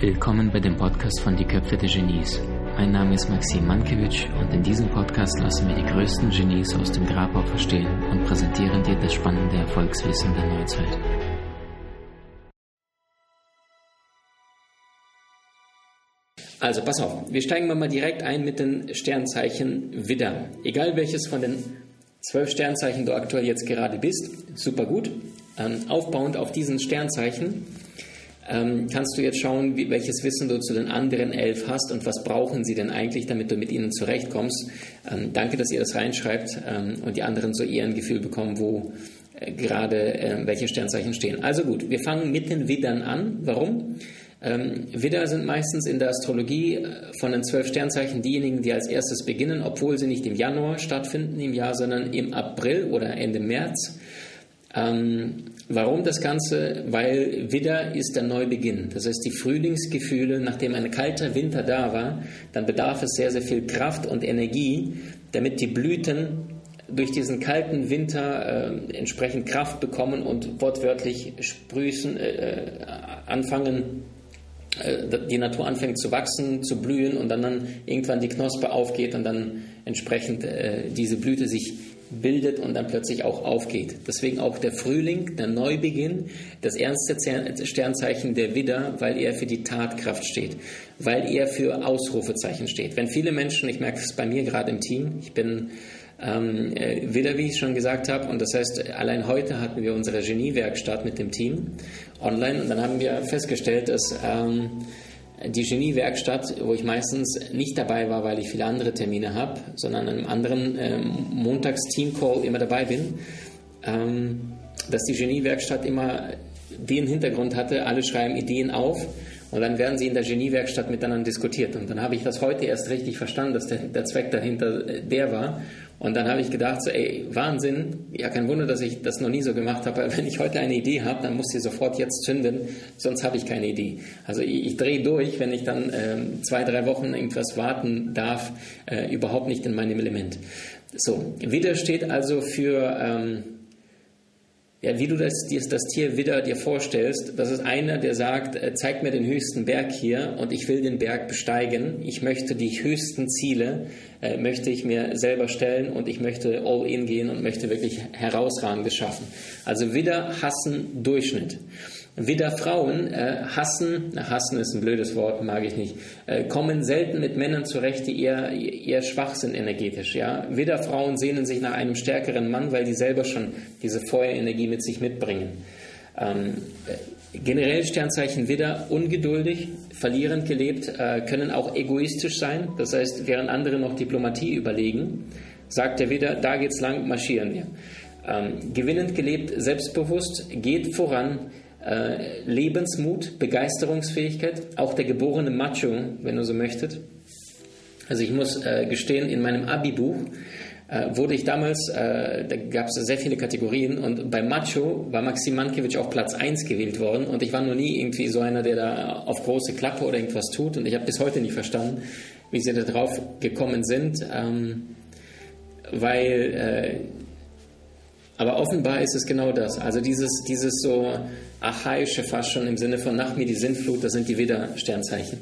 Willkommen bei dem Podcast von Die Köpfe der Genies. Mein Name ist Maxim Mankewitsch und in diesem Podcast lassen wir die größten Genies aus dem Grabau verstehen und präsentieren dir das spannende Erfolgswissen der Neuzeit. Also pass auf, wir steigen mal direkt ein mit den Sternzeichen Widder. Egal welches von den zwölf Sternzeichen du aktuell jetzt gerade bist, super gut. Ähm, aufbauend auf diesen Sternzeichen ähm, kannst du jetzt schauen, wie, welches Wissen du zu den anderen elf hast und was brauchen sie denn eigentlich, damit du mit ihnen zurechtkommst. Ähm, danke, dass ihr das reinschreibt ähm, und die anderen so eher ein Gefühl bekommen, wo äh, gerade äh, welche Sternzeichen stehen. Also gut, wir fangen mit den Widdern an. Warum? Ähm, Widder sind meistens in der Astrologie äh, von den zwölf Sternzeichen diejenigen, die als erstes beginnen, obwohl sie nicht im Januar stattfinden im Jahr, sondern im April oder Ende März. Ähm, warum das Ganze? Weil Widder ist der Neubeginn. Das heißt, die Frühlingsgefühle, nachdem ein kalter Winter da war, dann bedarf es sehr, sehr viel Kraft und Energie, damit die Blüten durch diesen kalten Winter äh, entsprechend Kraft bekommen und wortwörtlich sprüßen, äh, äh anfangen die Natur anfängt zu wachsen, zu blühen und dann, dann irgendwann die Knospe aufgeht und dann entsprechend äh, diese Blüte sich bildet und dann plötzlich auch aufgeht. Deswegen auch der Frühling, der Neubeginn, das ernste Sternzeichen der Widder, weil er für die Tatkraft steht, weil er für Ausrufezeichen steht. Wenn viele Menschen, ich merke es bei mir gerade im Team, ich bin ähm, äh, wieder, wie ich schon gesagt habe. Und das heißt, allein heute hatten wir unsere Geniewerkstatt mit dem Team online und dann haben wir festgestellt, dass ähm, die Geniewerkstatt, wo ich meistens nicht dabei war, weil ich viele andere Termine habe, sondern in einem anderen ähm, Montags-Team-Call immer dabei bin, ähm, dass die Geniewerkstatt immer den Hintergrund hatte, alle schreiben Ideen auf und dann werden sie in der Geniewerkstatt miteinander diskutiert. Und dann habe ich das heute erst richtig verstanden, dass der, der Zweck dahinter äh, der war. Und dann habe ich gedacht, so, ey, Wahnsinn, ja, kein Wunder, dass ich das noch nie so gemacht habe, weil wenn ich heute eine Idee habe, dann muss sie sofort jetzt zünden, sonst habe ich keine Idee. Also ich, ich drehe durch, wenn ich dann ähm, zwei, drei Wochen irgendwas warten darf, äh, überhaupt nicht in meinem Element. So, Widder steht also für... Ähm, ja, wie du das, das Tier wieder dir vorstellst, das ist einer, der sagt, äh, zeig mir den höchsten Berg hier und ich will den Berg besteigen. Ich möchte die höchsten Ziele, äh, möchte ich mir selber stellen und ich möchte all in gehen und möchte wirklich herausragendes schaffen. Also wieder hassen Durchschnitt. Widder Frauen äh, hassen, hassen ist ein blödes Wort, mag ich nicht, äh, kommen selten mit Männern zurecht, die eher, eher schwach sind energetisch. Ja? Widder Frauen sehnen sich nach einem stärkeren Mann, weil die selber schon diese Feuerenergie mit sich mitbringen. Ähm, generell Sternzeichen Widder ungeduldig, verlierend gelebt, äh, können auch egoistisch sein. Das heißt, während andere noch Diplomatie überlegen, sagt der Widder, da geht's lang, marschieren wir. Ähm, gewinnend gelebt, selbstbewusst, geht voran, äh, Lebensmut, Begeisterungsfähigkeit, auch der geborene Macho, wenn du so möchtest. Also ich muss äh, gestehen, in meinem Abi-Buch äh, wurde ich damals, äh, da gab es sehr viele Kategorien und bei Macho war Maxim Mankiewicz auf Platz 1 gewählt worden und ich war noch nie irgendwie so einer, der da auf große Klappe oder irgendwas tut und ich habe bis heute nicht verstanden, wie sie da drauf gekommen sind, ähm, weil äh, aber offenbar ist es genau das. Also dieses, dieses so archaische fast schon im Sinne von nach mir die Sintflut, das sind die Widder-Sternzeichen.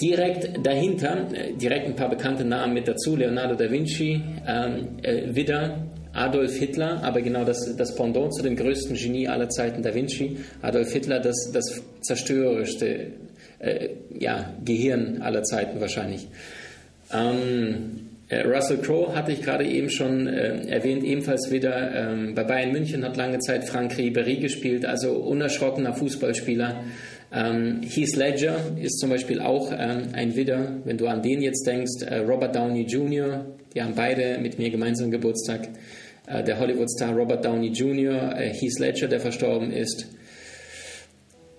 Direkt dahinter, äh, direkt ein paar bekannte Namen mit dazu, Leonardo da Vinci, ähm, äh, Widder, Adolf Hitler, aber genau das, das Pendant zu dem größten Genie aller Zeiten, Da Vinci. Adolf Hitler, das, das zerstörerischste äh, ja, Gehirn aller Zeiten wahrscheinlich. Ähm, äh, Russell Crowe hatte ich gerade eben schon äh, erwähnt, ebenfalls wieder ähm, bei Bayern München hat lange Zeit Frank Ribery gespielt, also unerschrockener Fußballspieler. Ähm, Heath Ledger ist zum Beispiel auch ähm, ein Widder, wenn du an den jetzt denkst. Äh, Robert Downey Jr., die haben beide mit mir gemeinsam Geburtstag. Äh, der Hollywood-Star Robert Downey Jr., äh, Heath Ledger, der verstorben ist.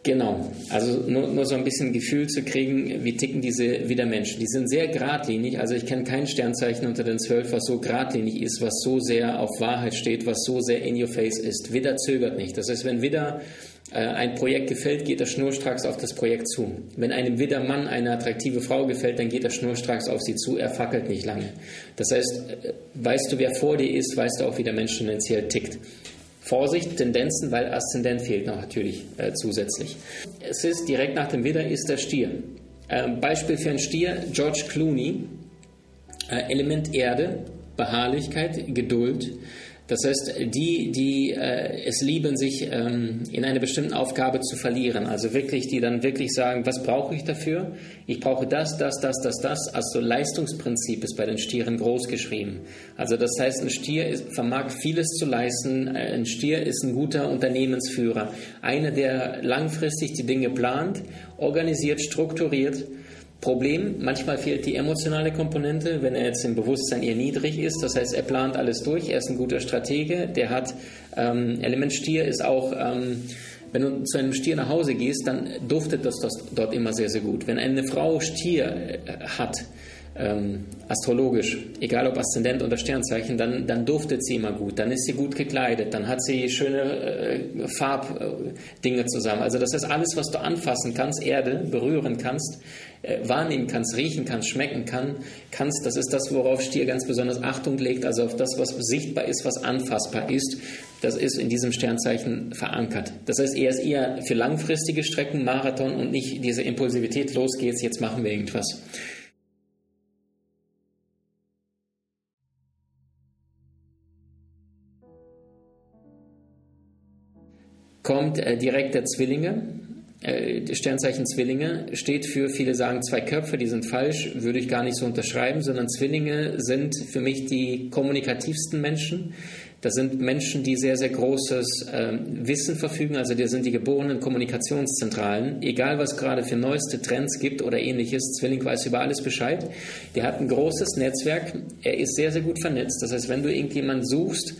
Genau, also nur, nur, so ein bisschen Gefühl zu kriegen, wie ticken diese wieder Menschen. Die sind sehr geradlinig, also ich kenne kein Sternzeichen unter den zwölf, was so geradlinig ist, was so sehr auf Wahrheit steht, was so sehr in your face ist. Widder zögert nicht. Das heißt, wenn Widder äh, ein Projekt gefällt, geht er schnurstracks auf das Projekt zu. Wenn einem Widdermann eine attraktive Frau gefällt, dann geht er schnurstracks auf sie zu, er fackelt nicht lange. Das heißt, äh, weißt du, wer vor dir ist, weißt du auch, wie der Mensch tendenziell tickt. Vorsicht, Tendenzen, weil Aszendent fehlt noch natürlich äh, zusätzlich. Es ist direkt nach dem Widder ist der Stier. Ähm, Beispiel für einen Stier, George Clooney, äh, Element Erde, Beharrlichkeit, Geduld, das heißt, die, die äh, es lieben, sich ähm, in einer bestimmten Aufgabe zu verlieren, also wirklich, die dann wirklich sagen, was brauche ich dafür? Ich brauche das, das, das, das, das. Also Leistungsprinzip ist bei den Stieren groß geschrieben. Also das heißt, ein Stier ist, vermag vieles zu leisten. Äh, ein Stier ist ein guter Unternehmensführer, einer, der langfristig die Dinge plant, organisiert, strukturiert Problem, manchmal fehlt die emotionale Komponente, wenn er jetzt im Bewusstsein eher niedrig ist. Das heißt, er plant alles durch, er ist ein guter Stratege, der hat ähm, Element Stier ist auch, ähm, wenn du zu einem Stier nach Hause gehst, dann duftet das, dort immer sehr, sehr gut. Wenn eine Frau Stier äh, hat, ähm, astrologisch, egal ob Aszendent oder Sternzeichen, dann, dann duftet sie immer gut, dann ist sie gut gekleidet, dann hat sie schöne äh, Farbdinge zusammen. Also das ist alles, was du anfassen kannst, Erde berühren kannst, äh, wahrnehmen kannst, riechen kannst, schmecken kann, kannst. Das ist das, worauf Stier ganz besonders Achtung legt, also auf das, was sichtbar ist, was anfassbar ist. Das ist in diesem Sternzeichen verankert. Das heißt, er ist eher für langfristige Strecken, Marathon und nicht diese Impulsivität, los geht's, jetzt machen wir irgendwas. Kommt äh, direkt der Zwillinge. Äh, Sternzeichen Zwillinge steht für, viele sagen zwei Köpfe, die sind falsch, würde ich gar nicht so unterschreiben, sondern Zwillinge sind für mich die kommunikativsten Menschen. Das sind Menschen, die sehr, sehr großes äh, Wissen verfügen, also die sind die geborenen Kommunikationszentralen. Egal, was gerade für neueste Trends gibt oder ähnliches, Zwilling weiß über alles Bescheid. Der hat ein großes Netzwerk, er ist sehr, sehr gut vernetzt. Das heißt, wenn du irgendjemanden suchst,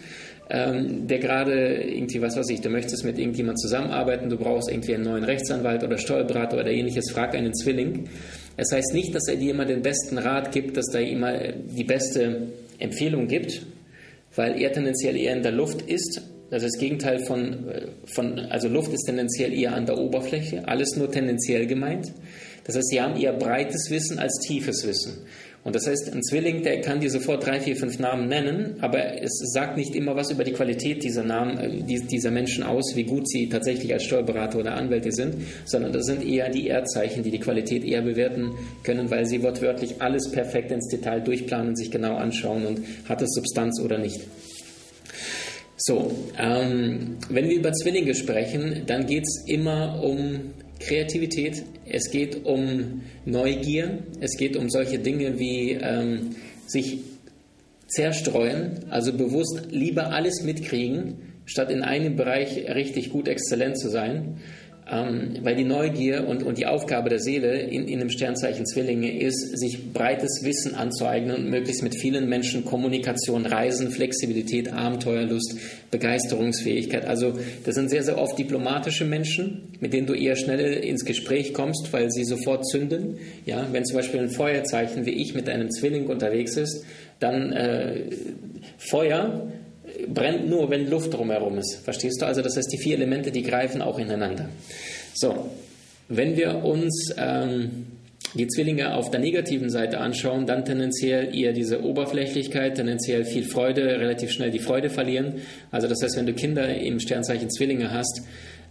ähm, der gerade irgendwie, was weiß ich, du möchtest mit irgendjemand zusammenarbeiten, du brauchst irgendwie einen neuen Rechtsanwalt oder Steuerberater oder ähnliches, frag einen Zwilling. Es heißt nicht, dass er dir immer den besten Rat gibt, dass er immer die beste Empfehlung gibt, weil er tendenziell eher in der Luft ist. Das ist das Gegenteil von, äh, von, also Luft ist tendenziell eher an der Oberfläche, alles nur tendenziell gemeint. Das heißt, sie haben eher breites Wissen als tiefes Wissen. Und das heißt, ein Zwilling, der kann dir sofort drei, vier, fünf Namen nennen, aber es sagt nicht immer was über die Qualität dieser Namen, äh, dieser Menschen aus, wie gut sie tatsächlich als Steuerberater oder Anwälte sind, sondern das sind eher die Erdzeichen, die die Qualität eher bewerten können, weil sie wortwörtlich alles perfekt ins Detail durchplanen, sich genau anschauen und hat es Substanz oder nicht. So, ähm, wenn wir über Zwillinge sprechen, dann geht es immer um Kreativität, es geht um Neugier, es geht um solche Dinge wie ähm, sich zerstreuen, also bewusst lieber alles mitkriegen, statt in einem Bereich richtig gut exzellent zu sein. Ähm, weil die Neugier und, und die Aufgabe der Seele in, in einem Sternzeichen Zwillinge ist, sich breites Wissen anzueignen und möglichst mit vielen Menschen Kommunikation, Reisen, Flexibilität, Abenteuerlust, Begeisterungsfähigkeit. Also das sind sehr, sehr oft diplomatische Menschen, mit denen du eher schnell ins Gespräch kommst, weil sie sofort zünden. Ja, wenn zum Beispiel ein Feuerzeichen wie ich mit einem Zwilling unterwegs ist, dann äh, Feuer brennt nur, wenn Luft drumherum ist. Verstehst du? Also das heißt, die vier Elemente, die greifen auch ineinander. So, wenn wir uns ähm, die Zwillinge auf der negativen Seite anschauen, dann tendenziell eher diese Oberflächlichkeit, tendenziell viel Freude, relativ schnell die Freude verlieren. Also das heißt, wenn du Kinder im Sternzeichen Zwillinge hast,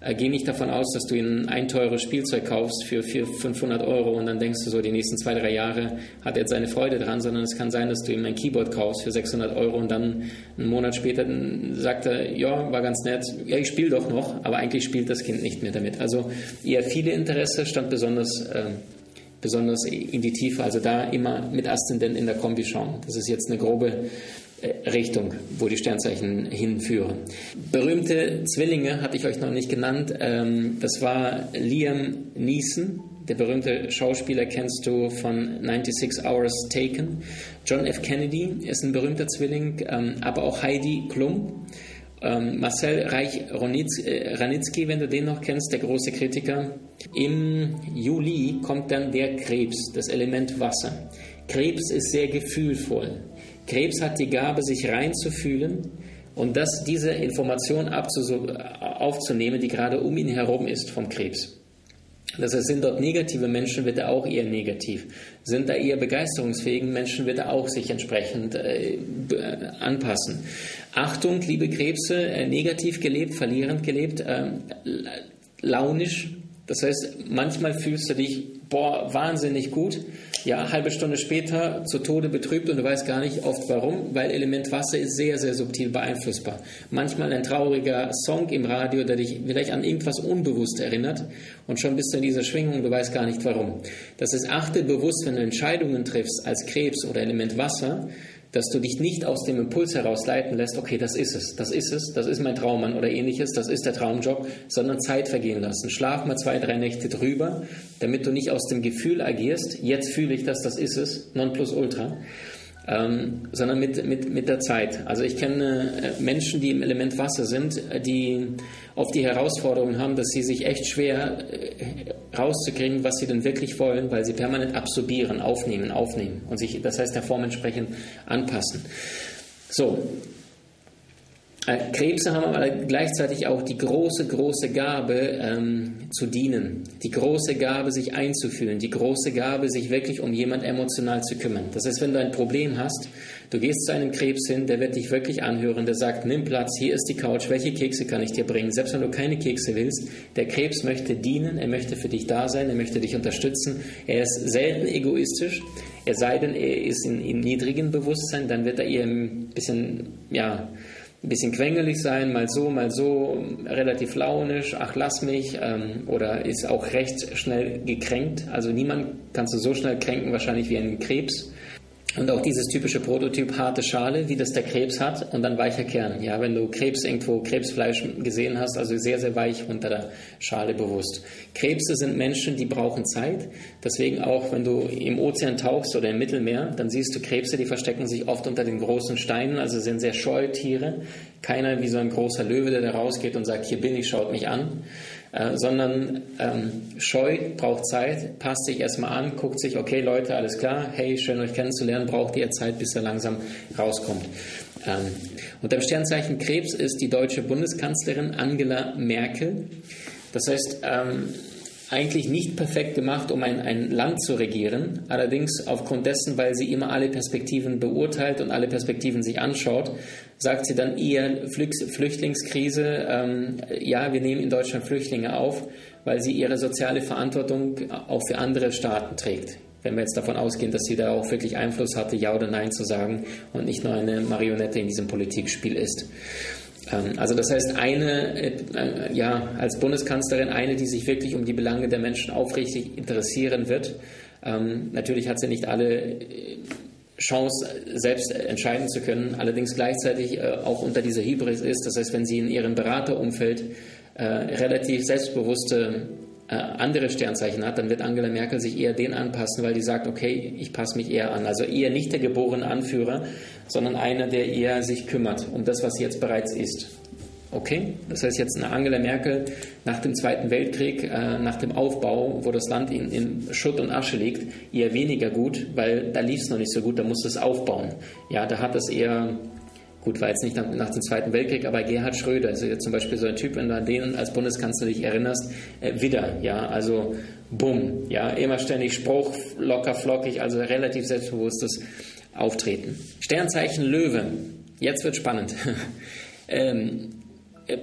äh, geh nicht davon aus, dass du ihnen ein teures Spielzeug kaufst für 400, 500 Euro und dann denkst du so, die nächsten zwei, drei Jahre hat er jetzt seine Freude dran, sondern es kann sein, dass du ihm ein Keyboard kaufst für 600 Euro und dann einen Monat später sagt er, ja, war ganz nett, ja, ich spiele doch noch, aber eigentlich spielt das Kind nicht mehr damit. Also eher viele Interesse stand besonders, äh, besonders in die Tiefe, also da immer mit Aszendent in der Kombi schauen. Das ist jetzt eine grobe Richtung, wo die Sternzeichen hinführen. Berühmte Zwillinge hatte ich euch noch nicht genannt. Ähm, das war Liam Neeson, der berühmte Schauspieler kennst du von 96 Hours Taken. John F. Kennedy ist ein berühmter Zwilling, ähm, aber auch Heidi Klum. Ähm, Marcel Reich-Ranitzky, äh, wenn du den noch kennst, der große Kritiker. Im Juli kommt dann der Krebs, das Element Wasser. Krebs ist sehr gefühlvoll. Krebs hat die Gabe, sich reinzufühlen und das, diese Information aufzunehmen, die gerade um ihn herum ist vom Krebs. Das heißt, sind dort negative Menschen, wird er auch eher negativ. Sind da eher begeisterungsfähigen Menschen, wird er auch sich entsprechend äh, anpassen. Achtung, liebe Krebse, äh, negativ gelebt, verlierend gelebt, äh, launisch. Das heißt, manchmal fühlst du dich, boah, wahnsinnig gut ja, halbe Stunde später zu Tode betrübt und du weißt gar nicht oft warum, weil Element Wasser ist sehr, sehr subtil beeinflussbar. Manchmal ein trauriger Song im Radio, der dich vielleicht an irgendwas unbewusst erinnert und schon bist du in dieser Schwingung, du weißt gar nicht warum. Das ist, achte bewusst, wenn du Entscheidungen triffst als Krebs oder Element Wasser, dass du dich nicht aus dem Impuls heraus leiten lässt, okay, das ist es, das ist es, das ist mein Traummann oder ähnliches, das ist der Traumjob, sondern Zeit vergehen lassen. Schlaf mal zwei, drei Nächte drüber, damit du nicht aus dem Gefühl agierst, jetzt fühle ich das, das ist es, non plus ultra, ähm, sondern mit, mit, mit der Zeit. Also ich kenne äh, Menschen, die im Element Wasser sind, die oft die Herausforderung haben, dass sie sich echt schwer äh, rauszukriegen, was sie denn wirklich wollen, weil sie permanent absorbieren, aufnehmen, aufnehmen und sich, das heißt, der Form entsprechend anpassen. So, äh, Krebse haben aber gleichzeitig auch die große, große Gabe ähm, zu dienen, die große Gabe, sich einzufühlen, die große Gabe, sich wirklich um jemand emotional zu kümmern. Das heißt, wenn du ein Problem hast, du gehst zu einem Krebs hin, der wird dich wirklich anhören, der sagt, nimm Platz, hier ist die Couch, welche Kekse kann ich dir bringen? Selbst wenn du keine Kekse willst, der Krebs möchte dienen, er möchte für dich da sein, er möchte dich unterstützen. Er ist selten egoistisch, es sei denn, er ist in, in niedrigem Bewusstsein, dann wird er eher ein bisschen, ja, ein bisschen quengelig sein, mal so, mal so, relativ launisch, ach lass mich, ähm, oder ist auch recht schnell gekränkt. Also niemand kannst du so schnell kränken, wahrscheinlich wie ein Krebs. Und auch dieses typische Prototyp harte Schale, wie das der Krebs hat, und dann weicher Kern. Ja, wenn du Krebs irgendwo Krebsfleisch gesehen hast, also sehr, sehr weich unter der Schale bewusst. Krebse sind Menschen, die brauchen Zeit. Deswegen auch, wenn du im Ozean tauchst oder im Mittelmeer, dann siehst du Krebse, die verstecken sich oft unter den großen Steinen, also sind sehr scheue Tiere. Keiner wie so ein großer Löwe, der da rausgeht und sagt, hier bin ich, schaut mich an. Äh, sondern ähm, scheu braucht Zeit, passt sich erstmal an, guckt sich, okay Leute, alles klar, hey, schön euch kennenzulernen, braucht ihr Zeit, bis er langsam rauskommt. Ähm, und beim Sternzeichen Krebs ist die deutsche Bundeskanzlerin Angela Merkel. Das heißt, ähm, eigentlich nicht perfekt gemacht, um ein, ein Land zu regieren. Allerdings aufgrund dessen, weil sie immer alle Perspektiven beurteilt und alle Perspektiven sich anschaut, sagt sie dann eher Flüchtlingskrise, ähm, ja, wir nehmen in Deutschland Flüchtlinge auf, weil sie ihre soziale Verantwortung auch für andere Staaten trägt. Wenn wir jetzt davon ausgehen, dass sie da auch wirklich Einfluss hatte, ja oder nein zu sagen und nicht nur eine Marionette in diesem Politikspiel ist. Ähm, also das heißt, eine, äh, ja, als Bundeskanzlerin, eine, die sich wirklich um die Belange der Menschen aufrichtig interessieren wird. Ähm, natürlich hat sie nicht alle äh, Chance, selbst entscheiden zu können, allerdings gleichzeitig äh, auch unter dieser Hybris ist. Das heißt, wenn sie in ihrem Beraterumfeld relativ selbstbewusste andere Sternzeichen hat, dann wird Angela Merkel sich eher den anpassen, weil die sagt, okay, ich passe mich eher an. Also eher nicht der geborene Anführer, sondern einer, der eher sich kümmert um das, was jetzt bereits ist. Okay, das heißt jetzt eine Angela Merkel nach dem Zweiten Weltkrieg, äh, nach dem Aufbau, wo das Land in, in, Schutt und Asche liegt, eher weniger gut, weil da lief es noch nicht so gut, da musste es aufbauen. Ja, da hat es eher, gut, war jetzt nicht nach, nach, dem Zweiten Weltkrieg, aber Gerhard Schröder ist ja zum Beispiel so ein Typ, wenn du an den als Bundeskanzler dich erinnerst, äh, wieder, ja, also bumm, ja, immer ständig Spruch, locker, flockig, also relativ selbstbewusstes Auftreten. Sternzeichen Löwe. Jetzt wird spannend. ähm, äh,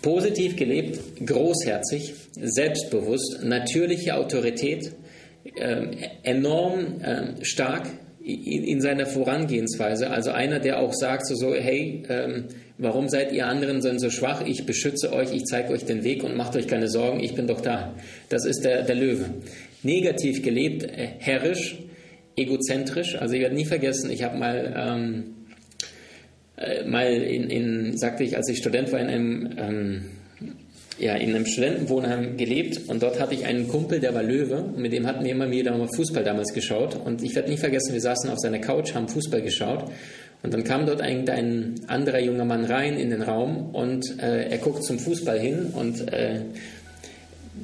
positiv gelebt, großherzig, selbstbewusst, natürliche Autorität, äh, enorm äh, stark in, in, seiner Vorangehensweise. Also einer, der auch sagt so, so hey, ähm, warum seid ihr anderen denn so schwach? Ich beschütze euch, ich zeige euch den Weg und macht euch keine Sorgen, ich bin doch da. Das ist der, der Löwe. Negativ gelebt, äh, herrisch, egozentrisch. Also ich werde nie vergessen, ich habe mal, ähm, äh, mal in, in, sagte ich, als ich Student war, in einem, ähm, ja, in einem Studentenwohnheim gelebt und dort hatte ich einen Kumpel, der war Löwe und mit dem hatten wir immer wieder mal Fußball damals geschaut. Und ich werde nie vergessen, wir saßen auf seiner Couch, haben Fußball geschaut. Und dann kam dort ein, ein anderer junger Mann rein in den Raum und äh, er guckt zum Fußball hin und äh,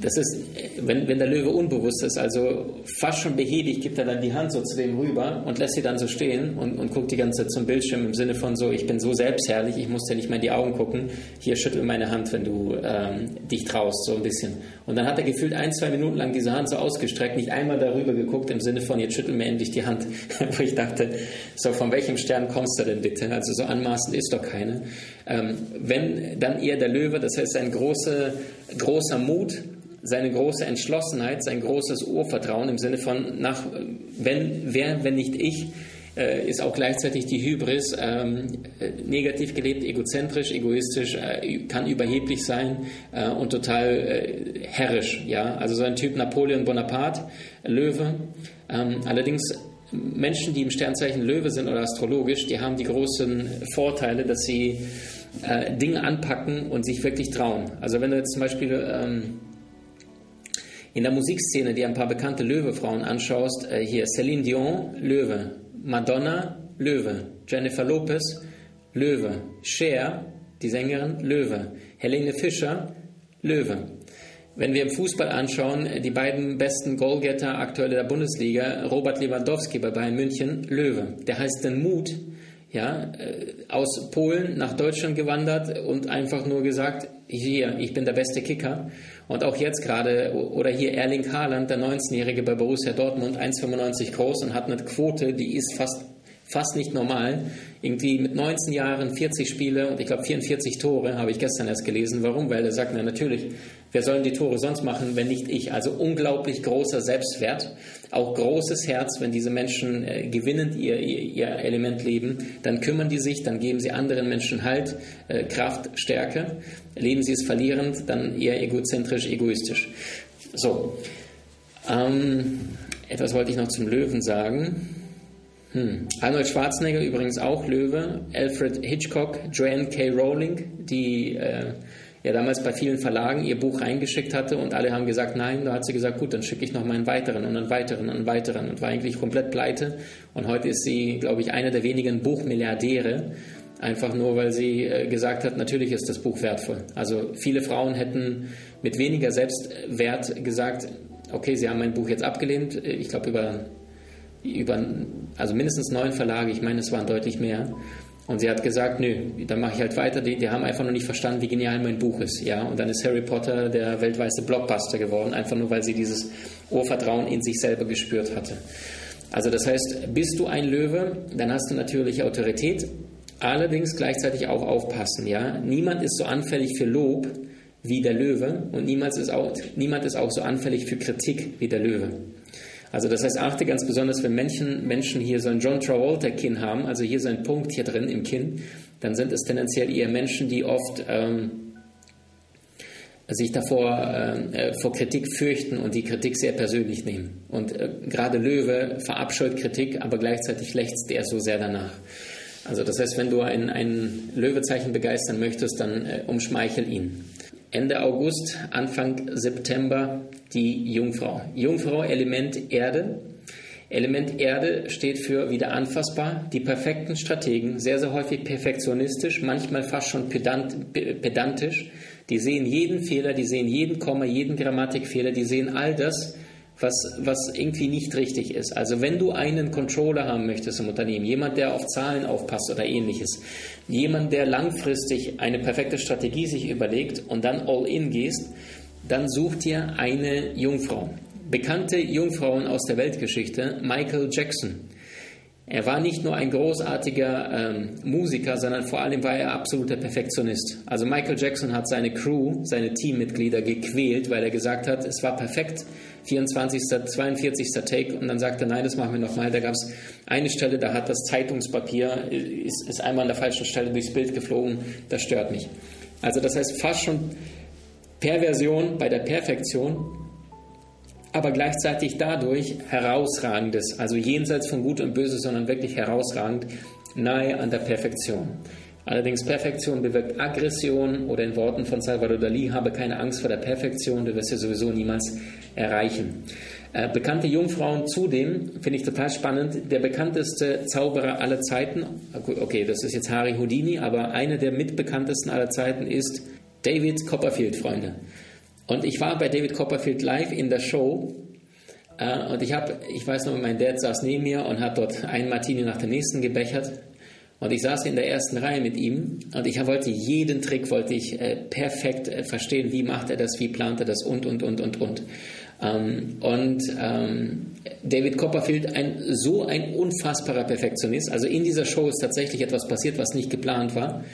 das ist, wenn, wenn der Löwe unbewusst ist, also fast schon behäbig, gibt er dann die Hand so zu dem rüber und lässt sie dann so stehen und, und guckt die ganze Zeit zum Bildschirm im Sinne von so, ich bin so selbstherrlich, ich muss dir nicht mehr in die Augen gucken, hier schüttel meine Hand, wenn du ähm, dich traust, so ein bisschen. Und dann hat er gefühlt ein, zwei Minuten lang diese Hand so ausgestreckt, nicht einmal darüber geguckt im Sinne von, jetzt schüttel mir endlich die Hand, wo ich dachte, so von welchem Stern kommst du denn bitte? Also so anmaßend ist doch keine. Ähm, wenn dann eher der Löwe, das heißt ein großer, großer Mut, seine große Entschlossenheit, sein großes Urvertrauen im Sinne von, nach, wenn, wer, wenn nicht ich, äh, ist auch gleichzeitig die Hybris, ähm, äh, negativ gelebt, egozentrisch, egoistisch, äh, kann überheblich sein äh, und total äh, herrisch. Ja? Also so ein Typ Napoleon Bonaparte, Löwe. Ähm, allerdings Menschen, die im Sternzeichen Löwe sind oder astrologisch, die haben die großen Vorteile, dass sie äh, Dinge anpacken und sich wirklich trauen. Also wenn du jetzt zum Beispiel ähm, in der Musikszene dir ein paar bekannte Löwe-Frauen anschaust, äh, hier Celine Dion, Löwe, Madonna, Löwe, Jennifer Lopez, Löwe, Cher, die Sängerin, Löwe, Helene Fischer, Löwe. Wenn wir im Fußball anschauen, die beiden besten Goalgetter aktuell der Bundesliga, Robert Lewandowski bei Bayern München, Löwe. Der heißt den Mut, ja, äh, aus Polen nach Deutschland gewandert und einfach nur gesagt, hier, ich bin der beste Kicker. Und auch jetzt gerade, oder hier Erling Haaland, der 19-Jährige bei Borussia Dortmund, 1,95 groß und hat eine Quote, die ist fast, fast nicht normal. Irgendwie mit 19 Jahren 40 Spiele und ich glaube 44 Tore, habe ich gestern erst gelesen. Warum? Weil er sagt, na natürlich, wer sollen die Tore sonst machen, wenn nicht ich? Also unglaublich großer Selbstwert, auch großes Herz, wenn diese Menschen äh, gewinnend ihr, ihr, ihr, Element leben, dann kümmern die sich, dann geben sie anderen Menschen Halt, äh, Kraft, Stärke. Leben sie es verlierend, dann eher egozentrisch, egoistisch. So, ähm, etwas wollte ich noch zum Löwen sagen. Hm. Arnold Schwarzenegger übrigens auch Löwe, Alfred Hitchcock, Joanne K. Rowling, die äh, ja damals bei vielen Verlagen ihr Buch reingeschickt hatte und alle haben gesagt nein. Da hat sie gesagt, gut, dann schicke ich noch mal einen weiteren und einen weiteren und einen weiteren und war eigentlich komplett pleite. Und heute ist sie, glaube ich, einer der wenigen Buchmilliardäre. Einfach nur, weil sie äh, gesagt hat, natürlich ist das Buch wertvoll. Also viele Frauen hätten mit weniger Selbstwert gesagt, okay, sie haben mein Buch jetzt abgelehnt. Ich glaube, über über, also mindestens neun Verlage, ich meine, es waren deutlich mehr. Und sie hat gesagt, nö, dann mache ich halt weiter. Die, die haben einfach noch nicht verstanden, wie genial mein Buch ist. Ja? Und dann ist Harry Potter der weltweite Blockbuster geworden, einfach nur, weil sie dieses Urvertrauen in sich selber gespürt hatte. Also das heißt, bist du ein Löwe, dann hast du natürlich Autorität, allerdings gleichzeitig auch aufpassen. Ja? Niemand ist so anfällig für Lob wie der Löwe und niemand ist, auch, niemand ist auch so anfällig für Kritik wie der Löwe. Also das heißt, achte ganz besonders, wenn Menschen, Menschen hier so ein John Travolta-Kinn haben, also hier so ein Punkt hier drin im Kinn, dann sind es tendenziell eher Menschen, die oft ähm, sich davor äh, vor Kritik fürchten und die Kritik sehr persönlich nehmen. Und äh, gerade Löwe verabscheut Kritik, aber gleichzeitig lechzt er so sehr danach. Also das heißt, wenn du ein, ein Löwezeichen begeistern möchtest, dann äh, umschmeichel ihn. Ende August, Anfang September die Jungfrau. Jungfrau, Element Erde. Element Erde steht für wieder anfassbar, die perfekten Strategen, sehr, sehr häufig perfektionistisch, manchmal fast schon pedant, pedantisch. Die sehen jeden Fehler, die sehen jeden Komma, jeden Grammatikfehler, die sehen all das, was, was irgendwie nicht richtig ist. Also wenn du einen Controller haben möchtest im Unternehmen, jemand, der auf Zahlen aufpasst oder ähnliches, jemand, der langfristig eine perfekte Strategie sich überlegt und dann all in gehst, dann such dir eine Jungfrau. Bekannte Jungfrauen aus der Weltgeschichte, Michael Jackson. Er war nicht nur ein großartiger ähm, Musiker, sondern vor allem war er absoluter Perfektionist. Also Michael Jackson hat seine Crew, seine Teammitglieder gequält, weil er gesagt hat, es war perfekt, 24., 42. Take und dann sagte er, nein, das machen wir nochmal. Da gab es eine Stelle, da hat das Zeitungspapier, ist, ist einmal an der falschen Stelle durchs Bild geflogen, das stört mich. Also das heißt fast schon Perversion bei der Perfektion, aber gleichzeitig dadurch herausragendes, also jenseits von Gut und Böse, sondern wirklich herausragend, nahe an der Perfektion. Allerdings Perfektion bewirkt Aggression oder in Worten von Salvador Dali, habe keine Angst vor der Perfektion, du wirst sie sowieso niemals erreichen. Äh, bekannte Jungfrauen zudem, finde ich total spannend, der bekannteste Zauberer aller Zeiten, okay, das ist jetzt Harry Houdini, aber einer der mitbekanntesten aller Zeiten ist David Copperfield, Freunde. Und ich war bei David Copperfield live in der Show äh, und ich habe, ich weiß noch, mein Dad saß neben mir und hat dort einen Martini nach dem nächsten gebechert. Und ich saß in der ersten Reihe mit ihm und ich wollte jeden Trick wollte ich äh, perfekt äh, verstehen, wie macht er das, wie plant er das und und und und und. Ähm, und ähm, David Copperfield ein so ein unfassbarer Perfektionist. Also in dieser Show ist tatsächlich etwas passiert, was nicht geplant war.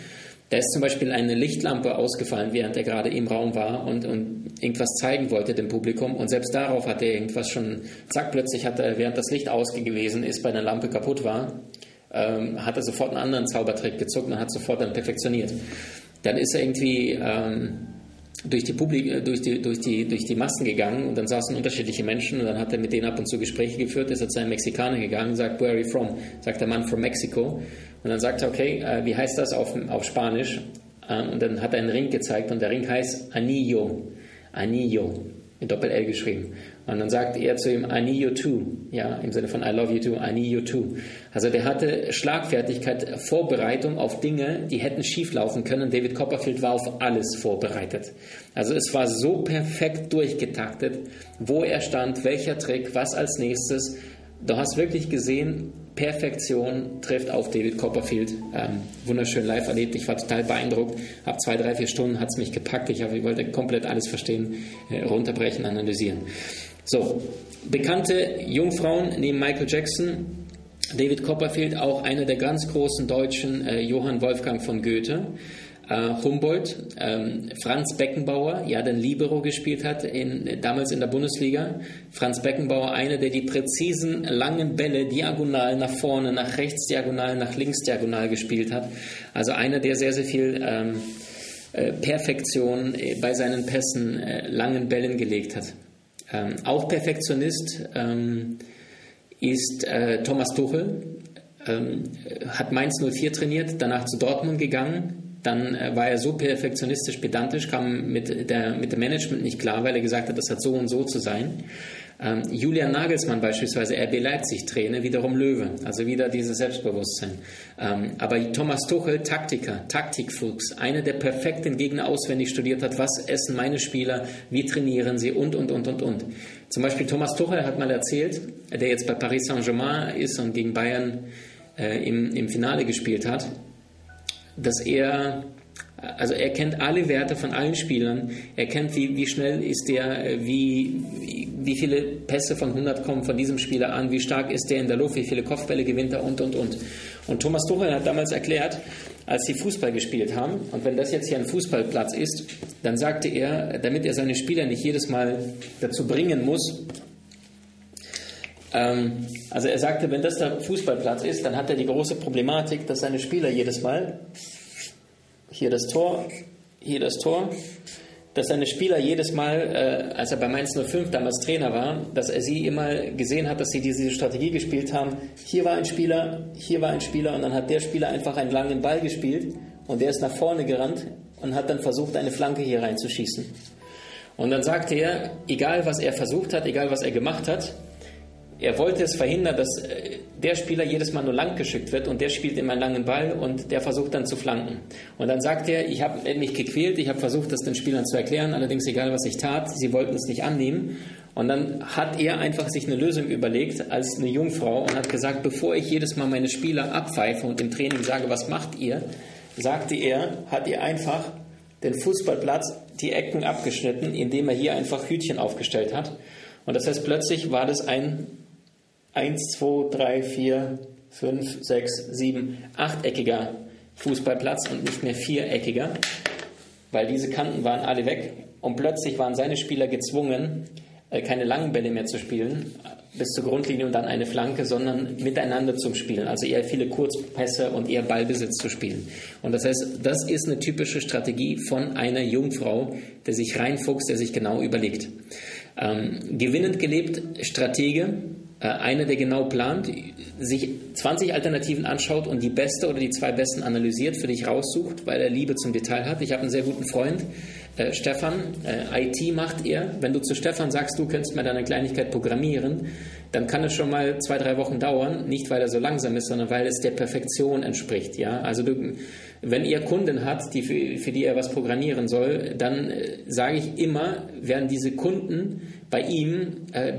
Da ist zum Beispiel eine Lichtlampe ausgefallen, während er gerade im Raum war und, und irgendwas zeigen wollte dem Publikum. Und selbst darauf hat er irgendwas schon, zack, plötzlich hat er, während das Licht ausgewesen ist, bei der Lampe kaputt war, ähm, hat er sofort einen anderen Zaubertrick gezuckt und hat sofort dann perfektioniert. Dann ist er irgendwie ähm, durch die, Publik äh, durch, die, durch, die, durch die Massen gegangen und dann saßen unterschiedliche Menschen und dann hat er mit denen ab und zu Gespräche geführt, ist er zu einem Mexikaner gegangen, sagt, where are you from? Sagt der Mann, from Mexico. Und dann sagt er, okay, äh, wie heißt das auf, auf Spanisch? Ähm, und dann hat er einen Ring gezeigt und der Ring heißt Anillo. Anillo. Mit Doppel-L geschrieben. Und dann sagt er zu ihm, I need you too. Ja, im Sinne von I love you too, I need you too. Also der hatte Schlagfertigkeit, Vorbereitung auf Dinge, die hätten schieflaufen können. David Copperfield war auf alles vorbereitet. Also es war so perfekt durchgetaktet, wo er stand, welcher Trick, was als nächstes. Du hast wirklich gesehen, Perfektion trifft auf David Copperfield. Ähm, wunderschön live erlebt. Ich war total beeindruckt. Habe zwei, drei, vier Stunden hat es mich gepackt. Ich, hab, ich wollte komplett alles verstehen, äh, runterbrechen, analysieren. So, bekannte Jungfrauen neben Michael Jackson, David Copperfield, auch einer der ganz großen Deutschen, äh, Johann Wolfgang von Goethe äh, Humboldt, ähm, Franz Beckenbauer, ja, den Libero gespielt hat, in, damals in der Bundesliga. Franz Beckenbauer, einer, der die präzisen langen Bälle diagonal nach vorne, nach rechts diagonal, nach links diagonal gespielt hat. Also einer, der sehr, sehr viel ähm, äh, Perfektion äh, bei seinen Pässen, äh, langen Bällen gelegt hat. Ähm, auch Perfektionist ähm, ist äh, Thomas Tuchel, ähm, hat Mainz 04 trainiert, danach zu Dortmund gegangen, dann äh, war er so perfektionistisch, pedantisch, kam mit, der, mit dem Management nicht klar, weil er gesagt hat, das hat so und so zu sein. Ähm, Julian Nagelsmann beispielsweise, RB Leipzig Trainer, wiederum Löwe, also wieder dieses Selbstbewusstsein. Ähm, aber Thomas Tuchel, Taktiker, Taktikfuchs, einer, der perfekt den Gegner auswendig studiert hat, was essen meine Spieler, wie trainieren sie? Und, und, und, und, und. Zum Beispiel Thomas Tuchel hat mal erzählt, der jetzt bei Paris Saint-Germain ist und gegen Bayern äh, im, im Finale gespielt hat, dass er, also er kennt alle Werte von allen Spielern, er kennt, wie, wie schnell ist der, wie, wie viele Pässe von 100 kommen von diesem Spieler an, wie stark ist der in der Luft, wie viele Kopfbälle gewinnt er und, und, und. Und Thomas Tuchel hat damals erklärt, als sie Fußball gespielt haben, und wenn das jetzt hier ein Fußballplatz ist, dann sagte er, damit er seine Spieler nicht jedes Mal dazu bringen muss, ähm, also er sagte, wenn das der Fußballplatz ist, dann hat er die große Problematik, dass seine Spieler jedes Mal, hier das Tor, hier das Tor, dass seine Spieler jedes Mal, äh, als er bei Mainz 05 damals Trainer war, dass er sie immer gesehen hat, dass sie diese Strategie gespielt haben. Hier war ein Spieler, hier war ein Spieler und dann hat der Spieler einfach einen langen Ball gespielt und der ist nach vorne gerannt und hat dann versucht, eine Flanke hier reinzuschießen. Und dann sagte er, egal was er versucht hat, egal was er gemacht hat, er wollte es verhindern, dass äh, der Spieler jedes Mal nur lang geschickt wird und der spielt immer einen langen Ball und der versucht dann zu flanken. Und dann sagt er, ich habe mich gequält, ich habe versucht, das den Spielern zu erklären, allerdings egal, was ich tat, sie wollten es nicht annehmen. Und dann hat er einfach sich eine Lösung überlegt als eine Jungfrau und hat gesagt, bevor ich jedes Mal meine Spieler abpfeife und im Training sage, was macht ihr, sagte er, hat er einfach den Fußballplatz die Ecken abgeschnitten, indem er hier einfach Hütchen aufgestellt hat. Und das heißt, plötzlich war das ein 1, 2, 3, 4, 5, 6, 7, achteckiger Fußballplatz und nicht mehr viereckiger, weil diese Kanten waren alle weg und plötzlich waren seine Spieler gezwungen, äh, keine langen Bälle mehr zu spielen, bis zur Grundlinie und dann eine Flanke, sondern miteinander zum Spielen. Also eher viele Kurzpässe und eher Ballbesitz zu spielen. Und das heißt, das ist eine typische Strategie von einer Jungfrau, der sich reinfuchst, der sich genau überlegt. Ähm, gewinnend gelebt, Stratege, Äh, einer, der genau plant, sich 20 Alternativen anschaut und die beste oder die zwei besten analysiert, für dich raussucht, weil er Liebe zum Detail hat. Ich habe einen sehr guten Freund, äh, Stefan, äh, IT macht er. Wenn du zu Stefan sagst, du könntest mir deine Kleinigkeit programmieren, dann kann es schon mal zwei, drei Wochen dauern. Nicht, weil er so langsam ist, sondern weil es der Perfektion entspricht. Ja? Also du, wenn ihr Kunden habt, die für, für die er was programmieren soll, dann äh, sage ich immer, werden diese Kunden bei ihm, äh,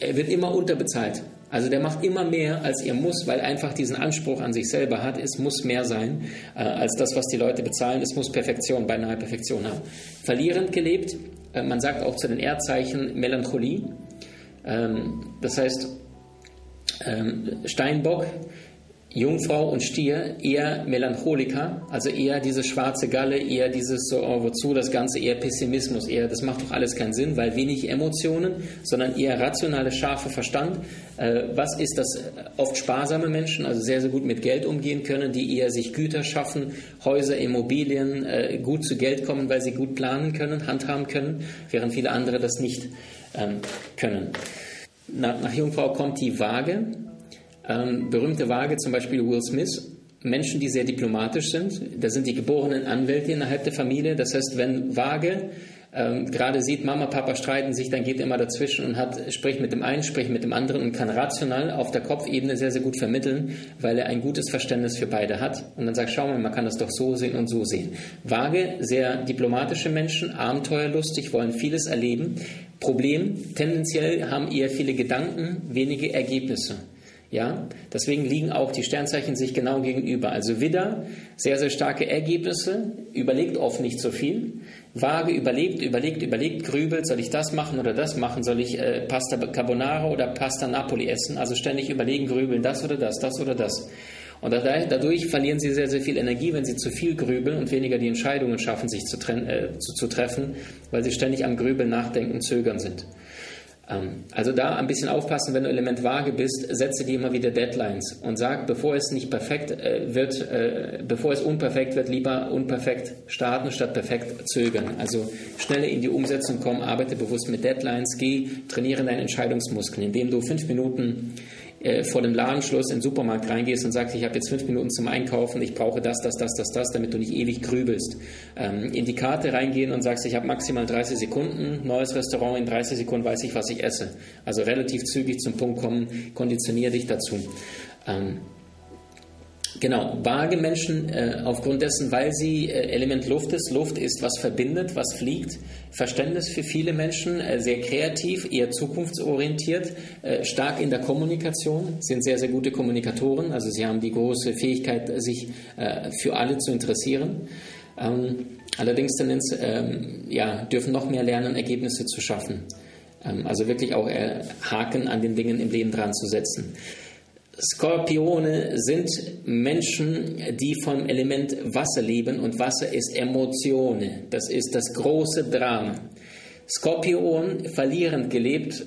er wird immer unterbezahlt. Also der macht immer mehr, als er muss, weil einfach diesen Anspruch an sich selber hat. Es muss mehr sein äh, als das, was die Leute bezahlen. Es muss Perfektion, beinahe Perfektion haben. Verlierend gelebt, äh, man sagt auch zu den Erdzeichen Melancholie. Ähm, das heißt, ähm, Steinbock Jungfrau und Stier eher Melancholiker, also eher diese schwarze Galle, eher dieses so, oh, wozu das Ganze, eher Pessimismus, eher das macht doch alles keinen Sinn, weil wenig Emotionen, sondern eher rationale, scharfe Verstand. Äh, was ist das? Oft sparsame Menschen, also sehr, sehr gut mit Geld umgehen können, die eher sich Güter schaffen, Häuser, Immobilien, äh, gut zu Geld kommen, weil sie gut planen können, handhaben können, während viele andere das nicht ähm, können. Nach, nach Jungfrau kommt die Waage. Ähm, berühmte Waage, zum Beispiel Will Smith, Menschen, die sehr diplomatisch sind. Da sind die geborenen Anwälte innerhalb der Familie. Das heißt, wenn Waage ähm, gerade sieht, Mama, Papa streiten sich, dann geht er immer dazwischen und hat, spricht mit dem einen, spricht mit dem anderen und kann rational auf der Kopfebene sehr, sehr gut vermitteln, weil er ein gutes Verständnis für beide hat. Und dann sagt, schau mal, man kann das doch so sehen und so sehen. Waage, sehr diplomatische Menschen, abenteuerlustig, wollen vieles erleben. Problem, tendenziell haben eher viele Gedanken, wenige Ergebnisse. Ja, deswegen liegen auch die Sternzeichen sich genau gegenüber. Also Widder, sehr, sehr starke Ergebnisse, überlegt oft nicht so viel. Waage überlegt, überlegt, überlegt, grübelt, soll ich das machen oder das machen? Soll ich äh, Pasta Carbonara oder Pasta Napoli essen? Also ständig überlegen, grübeln, das oder das, das oder das. Und dadurch verlieren sie sehr, sehr viel Energie, wenn sie zu viel grübeln und weniger die Entscheidungen schaffen, sich zu, äh, zu, zu treffen, weil sie ständig am Grübeln, Nachdenken, Zögern sind. Ähm, also da ein bisschen aufpassen, wenn du Element vage bist, setze dir immer wieder Deadlines und sag, bevor es nicht perfekt äh, wird, äh, bevor es unperfekt wird, lieber unperfekt starten statt perfekt zögern. Also schneller in die Umsetzung kommen, arbeite bewusst mit Deadlines, geh, trainiere deine Entscheidungsmuskeln, indem du fünf Minuten äh, vor dem Ladenschluss in den Supermarkt reingehst und sagst, ich habe jetzt fünf Minuten zum Einkaufen, ich brauche das, das, das, das, das, damit du nicht ewig grübelst. Ähm, in die Karte reingehen und sagst, ich habe maximal 30 Sekunden, neues Restaurant, in 30 Sekunden weiß ich, was ich esse. Also relativ zügig zum Punkt kommen, konditioniere dich dazu. Ähm, Genau, vage Menschen äh, aufgrund dessen, weil sie äh, Element Luft ist. Luft ist, was verbindet, was fliegt. Verständnis für viele Menschen, äh, sehr kreativ, eher zukunftsorientiert, äh, stark in der Kommunikation, sind sehr, sehr gute Kommunikatoren. Also sie haben die große Fähigkeit, sich äh, für alle zu interessieren. Ähm, allerdings Tendenz, ähm, ja, dürfen noch mehr lernen, Ergebnisse zu schaffen. Ähm, also wirklich auch äh, Haken an den Dingen im Leben dran zu setzen. Skorpione sind Menschen, die vom Element Wasser leben und Wasser ist Emotionen. Das ist das große Drama. Skorpion, verlierend gelebt,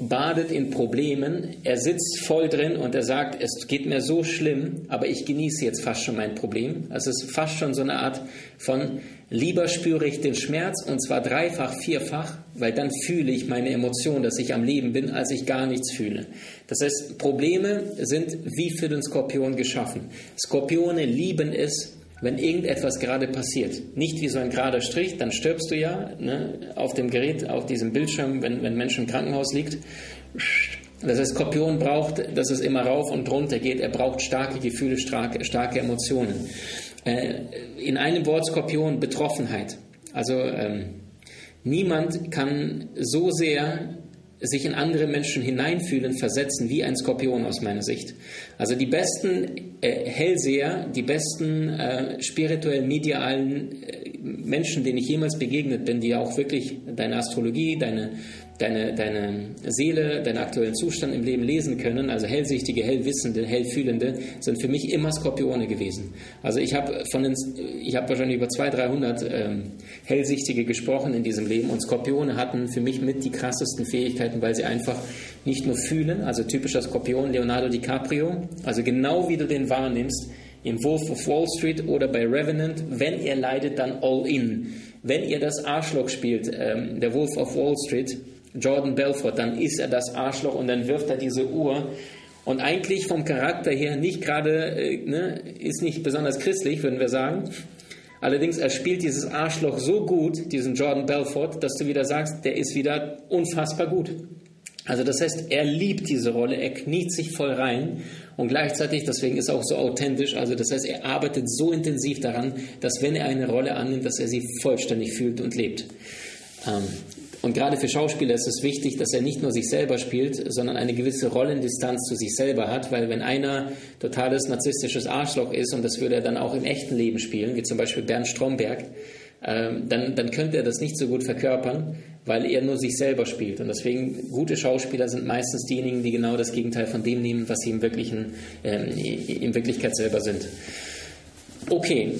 badet in Problemen. Er sitzt voll drin und er sagt, es geht mir so schlimm, aber ich genieße jetzt fast schon mein Problem. Es ist fast schon so eine Art von Lieber spüre ich den Schmerz und zwar dreifach, vierfach, weil dann fühle ich meine Emotion, dass ich am Leben bin, als ich gar nichts fühle. Das heißt, Probleme sind wie für den Skorpion geschaffen. Skorpione lieben es, wenn irgendetwas gerade passiert. Nicht wie so ein gerader Strich, dann stirbst du ja ne, auf dem Gerät, auf diesem Bildschirm, wenn, wenn Mensch im Krankenhaus liegt. Das heißt, Skorpion braucht, dass es immer rauf und runter geht. Er braucht starke Gefühle, starke, starke Emotionen. Äh, in einem Wort Skorpion Betroffenheit. Also ähm, niemand kann so sehr sich in andere Menschen hineinfühlen, versetzen wie ein Skorpion aus meiner Sicht. Also die besten äh, Hellseher, die besten äh, spirituell medialen äh, Menschen, denen ich jemals begegnet bin, die auch wirklich deine Astrologie, deine deine, deine Seele, deinen aktuellen Zustand im Leben lesen können, also hellsichtige, hellwissende, hellfühlende, sind für mich immer Skorpione gewesen. Also ich habe von wahrscheinlich über 200, 300 ähm, Hellsichtige gesprochen in diesem Leben und Skorpione hatten für mich mit die krassesten Fähigkeiten, weil sie einfach nicht nur fühlen, also typischer Skorpion Leonardo DiCaprio, also genau wie du den wahrnimmst, im Wolf of Wall Street oder bei Revenant, wenn er leidet, dann all in. Wenn ihr das Arschloch spielt, ähm, der Wolf of Wall Street, Jordan Belfort, dann ist er das Arschloch und dann wirft er diese Uhr. Und eigentlich vom Charakter her nicht gerade, äh, ne, ist nicht besonders christlich, würden wir sagen. Allerdings, er spielt dieses Arschloch so gut, diesen Jordan Belfort, dass du wieder sagst, der ist wieder unfassbar gut. Also das heißt, er liebt diese Rolle, er kniet sich voll rein und gleichzeitig, deswegen ist er auch so authentisch, also das heißt, er arbeitet so intensiv daran, dass wenn er eine Rolle annimmt, dass er sie vollständig fühlt und lebt. Ähm, und gerade für Schauspieler ist es wichtig, dass er nicht nur sich selber spielt, sondern eine gewisse Rollendistanz zu sich selber hat, weil wenn einer totales narzisstisches Arschloch ist und das würde er dann auch im echten Leben spielen, wie zum Beispiel Bernd Stromberg, ähm, dann, dann könnte er das nicht so gut verkörpern, weil er nur sich selber spielt. Und deswegen, gute Schauspieler sind meistens diejenigen, die genau das Gegenteil von dem nehmen, was sie im Wirklichen, ähm, in Wirklichkeit selber sind. Okay,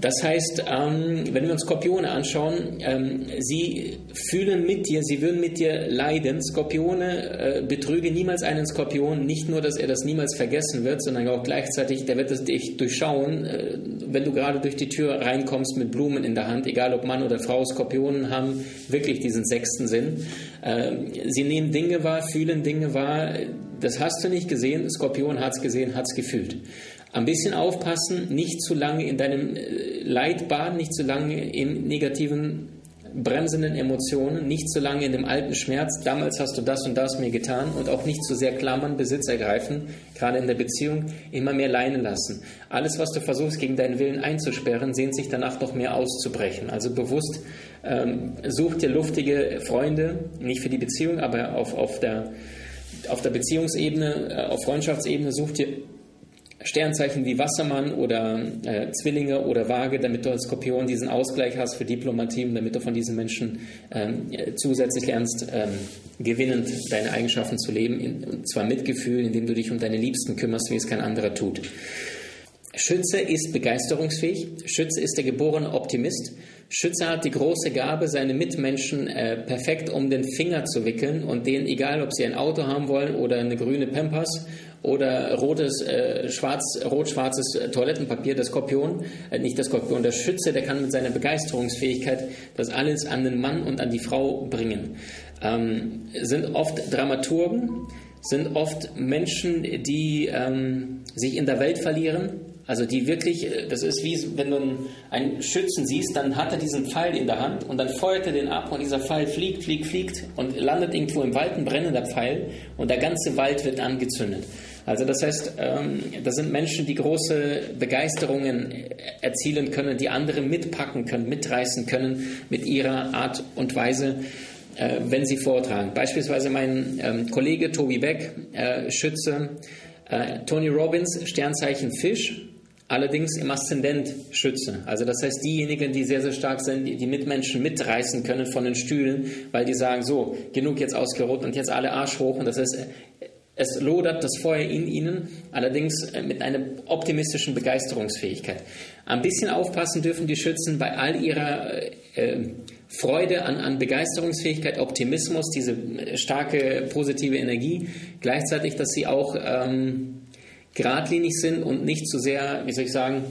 das heißt, ähm, wenn wir uns Skorpione anschauen, ähm, sie fühlen mit dir, sie würden mit dir leiden. Skorpione äh, betrüge niemals einen Skorpion, nicht nur, dass er das niemals vergessen wird, sondern auch gleichzeitig, der wird es dich durchschauen, äh, wenn du gerade durch die Tür reinkommst mit Blumen in der Hand, egal ob Mann oder Frau, Skorpionen haben wirklich diesen sechsten Sinn. Äh, sie nehmen Dinge wahr, fühlen Dinge wahr, das hast du nicht gesehen, Skorpion hat es gesehen, hat es gefühlt. Ein bisschen aufpassen, nicht zu lange in deinem äh, Leid baden, nicht zu lange in negativen, bremsenden Emotionen, nicht zu lange in dem alten Schmerz, damals hast du das und das mir getan und auch nicht zu sehr klammern, Besitz ergreifen, gerade in der Beziehung, immer mehr leinen lassen. Alles, was du versuchst, gegen deinen Willen einzusperren, sehnt sich danach noch mehr auszubrechen. Also bewusst ähm, such dir luftige Freunde, nicht für die Beziehung, aber auf, auf, der, auf der Beziehungsebene, äh, auf Freundschaftsebene, such dir Sternzeichen wie Wassermann oder äh, Zwillinge oder Waage, damit du als Skorpion diesen Ausgleich hast für Diplomatie und damit du von diesen Menschen ähm, zusätzlich lernst, ähm, gewinnend deine Eigenschaften zu leben, in, und zwar Mitgefühl, indem du dich um deine Liebsten kümmerst, wie es kein anderer tut. Schütze ist begeisterungsfähig. Schütze ist der geborene Optimist. Schütze hat die große Gabe, seine Mitmenschen äh, perfekt um den Finger zu wickeln und denen, egal ob sie ein Auto haben wollen oder eine grüne Pampers oder rotes, äh, schwarz, rot-schwarzes Toilettenpapier, der Skorpion, äh, nicht der Skorpion, der Schütze, der kann mit seiner Begeisterungsfähigkeit das alles an den Mann und an die Frau bringen. Ähm, sind oft Dramaturgen, sind oft Menschen, die ähm, sich in der Welt verlieren, also die wirklich, äh, das ist wie wenn du einen Schützen siehst, dann hat er diesen Pfeil in der Hand und dann feuert er den ab und dieser Pfeil fliegt, fliegt, fliegt und landet irgendwo im Wald, ein brennender Pfeil und der ganze Wald wird angezündet. Also das heißt, ähm, das sind Menschen, die große Begeisterungen erzielen können, die andere mitpacken können, mitreißen können mit ihrer Art und Weise, äh, wenn sie vortragen. Beispielsweise mein ähm, Kollege Tobi Beck, äh, Schütze, Tony Robbins, Sternzeichen Fisch, allerdings im Aszendent Schütze. Also das heißt, diejenigen, die sehr, sehr stark sind, die Mitmenschen mitreißen können von den Stühlen, weil die sagen, so, genug jetzt ausgeruht und jetzt alle Arsch hoch. Und das heißt, es lodert das Feuer in ihnen, allerdings äh, mit einer optimistischen Begeisterungsfähigkeit. Ein bisschen aufpassen dürfen die Schützen bei all ihrer äh, äh Freude an, an, Begeisterungsfähigkeit, Optimismus, diese äh, starke positive Energie, gleichzeitig, dass sie auch ähm, geradlinig sind und nicht zu sehr, wie soll ich sagen,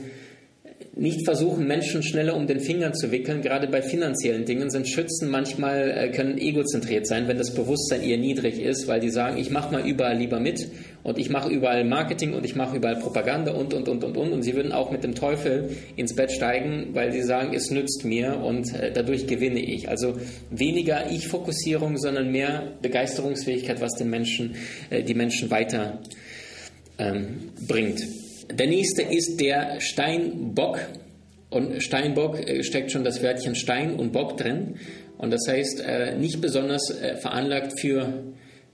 nicht versuchen, Menschen schneller um den Finger zu wickeln. Gerade bei finanziellen Dingen sind Schützen manchmal, äh, können egozentriert sein, wenn das Bewusstsein eher niedrig ist, weil die sagen, ich mache mal überall lieber mit und ich mache überall Marketing und ich mache überall Propaganda und, und, und, und, und. Und sie würden auch mit dem Teufel ins Bett steigen, weil sie sagen, es nützt mir und äh, dadurch gewinne ich. Also weniger Ich-Fokussierung, sondern mehr Begeisterungsfähigkeit, was den Menschen, äh, die Menschen weiter ähm, bringt. Der nächste ist der Steinbock. Und Steinbock äh, steckt schon das Wörtchen Stein und Bock drin. Und das heißt, äh, nicht besonders äh, veranlagt für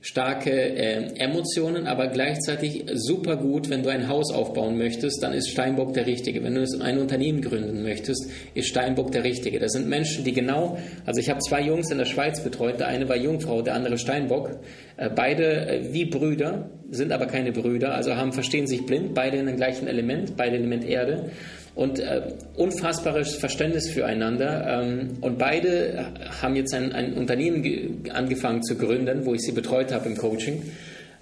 starke äh, Emotionen, aber gleichzeitig super gut, wenn du ein Haus aufbauen möchtest, dann ist Steinbock der Richtige. Wenn du ein Unternehmen gründen möchtest, ist Steinbock der Richtige. Das sind Menschen, die genau, also ich habe zwei Jungs in der Schweiz betreut, der eine war Jungfrau, der andere Steinbock, äh, beide äh, wie Brüder, sind aber keine Brüder, also haben, verstehen sich blind, beide in dem gleichen Element, beide Element Erde und äh, unfassbares Verständnis füreinander. Ähm, und beide haben jetzt ein, ein Unternehmen angefangen zu gründen, wo ich sie betreut habe im Coaching.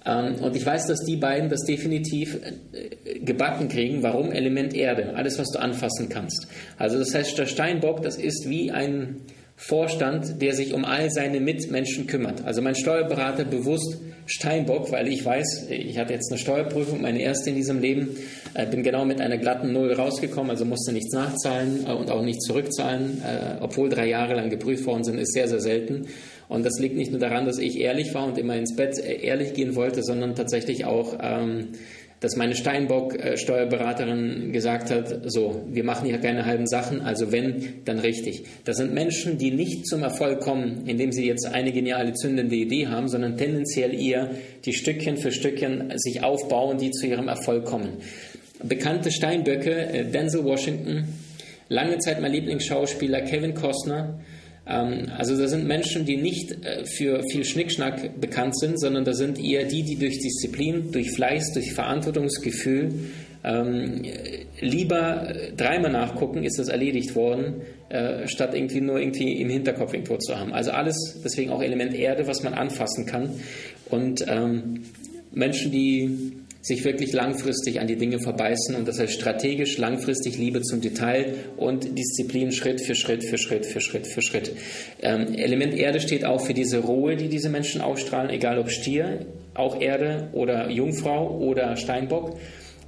Ähm, und ich weiß, dass die beiden das definitiv äh, gebacken kriegen. Warum? Element Erde, alles, was du anfassen kannst. Also das heißt, der Steinbock, das ist wie ein Vorstand, der sich um all seine Mitmenschen kümmert. Also mein Steuerberater bewusst Steinbock, weil ich weiß, ich hatte jetzt eine Steuerprüfung, meine erste in diesem Leben, äh, bin genau mit einer glatten Null rausgekommen, also musste nichts nachzahlen äh, und auch nicht zurückzahlen, äh, obwohl drei Jahre lang geprüft worden sind, ist sehr, sehr selten. Und das liegt nicht nur daran, dass ich ehrlich war und immer ins Bett ehrlich gehen wollte, sondern tatsächlich auch ähm, dass meine Steinbock-Steuerberaterin gesagt hat, so, wir machen hier keine halben Sachen, also wenn, dann richtig. Das sind Menschen, die nicht zum Erfolg kommen, indem sie jetzt eine geniale zündende Idee haben, sondern tendenziell eher die Stückchen für Stückchen sich aufbauen, die zu ihrem Erfolg kommen. Bekannte Steinböcke, äh, Denzel Washington, lange Zeit mein Lieblingsschauspieler Kevin Costner, also da sind Menschen, die nicht äh, für viel Schnickschnack bekannt sind, sondern da sind eher die, die durch Disziplin, durch Fleiß, durch Verantwortungsgefühl ähm, lieber äh, dreimal nachgucken, ist das erledigt worden, äh, statt irgendwie nur irgendwie im Hinterkopf irgendwo zu haben. Also alles, deswegen auch Element Erde, was man anfassen kann. Und ähm, Menschen, die sich wirklich langfristig an die Dinge verbeißen und das heißt strategisch, langfristig Liebe zum Detail und Disziplin Schritt für Schritt für Schritt für Schritt für Schritt. Ähm, Element Erde steht auch für diese Ruhe, die diese Menschen ausstrahlen, egal ob Stier, auch Erde oder Jungfrau oder Steinbock.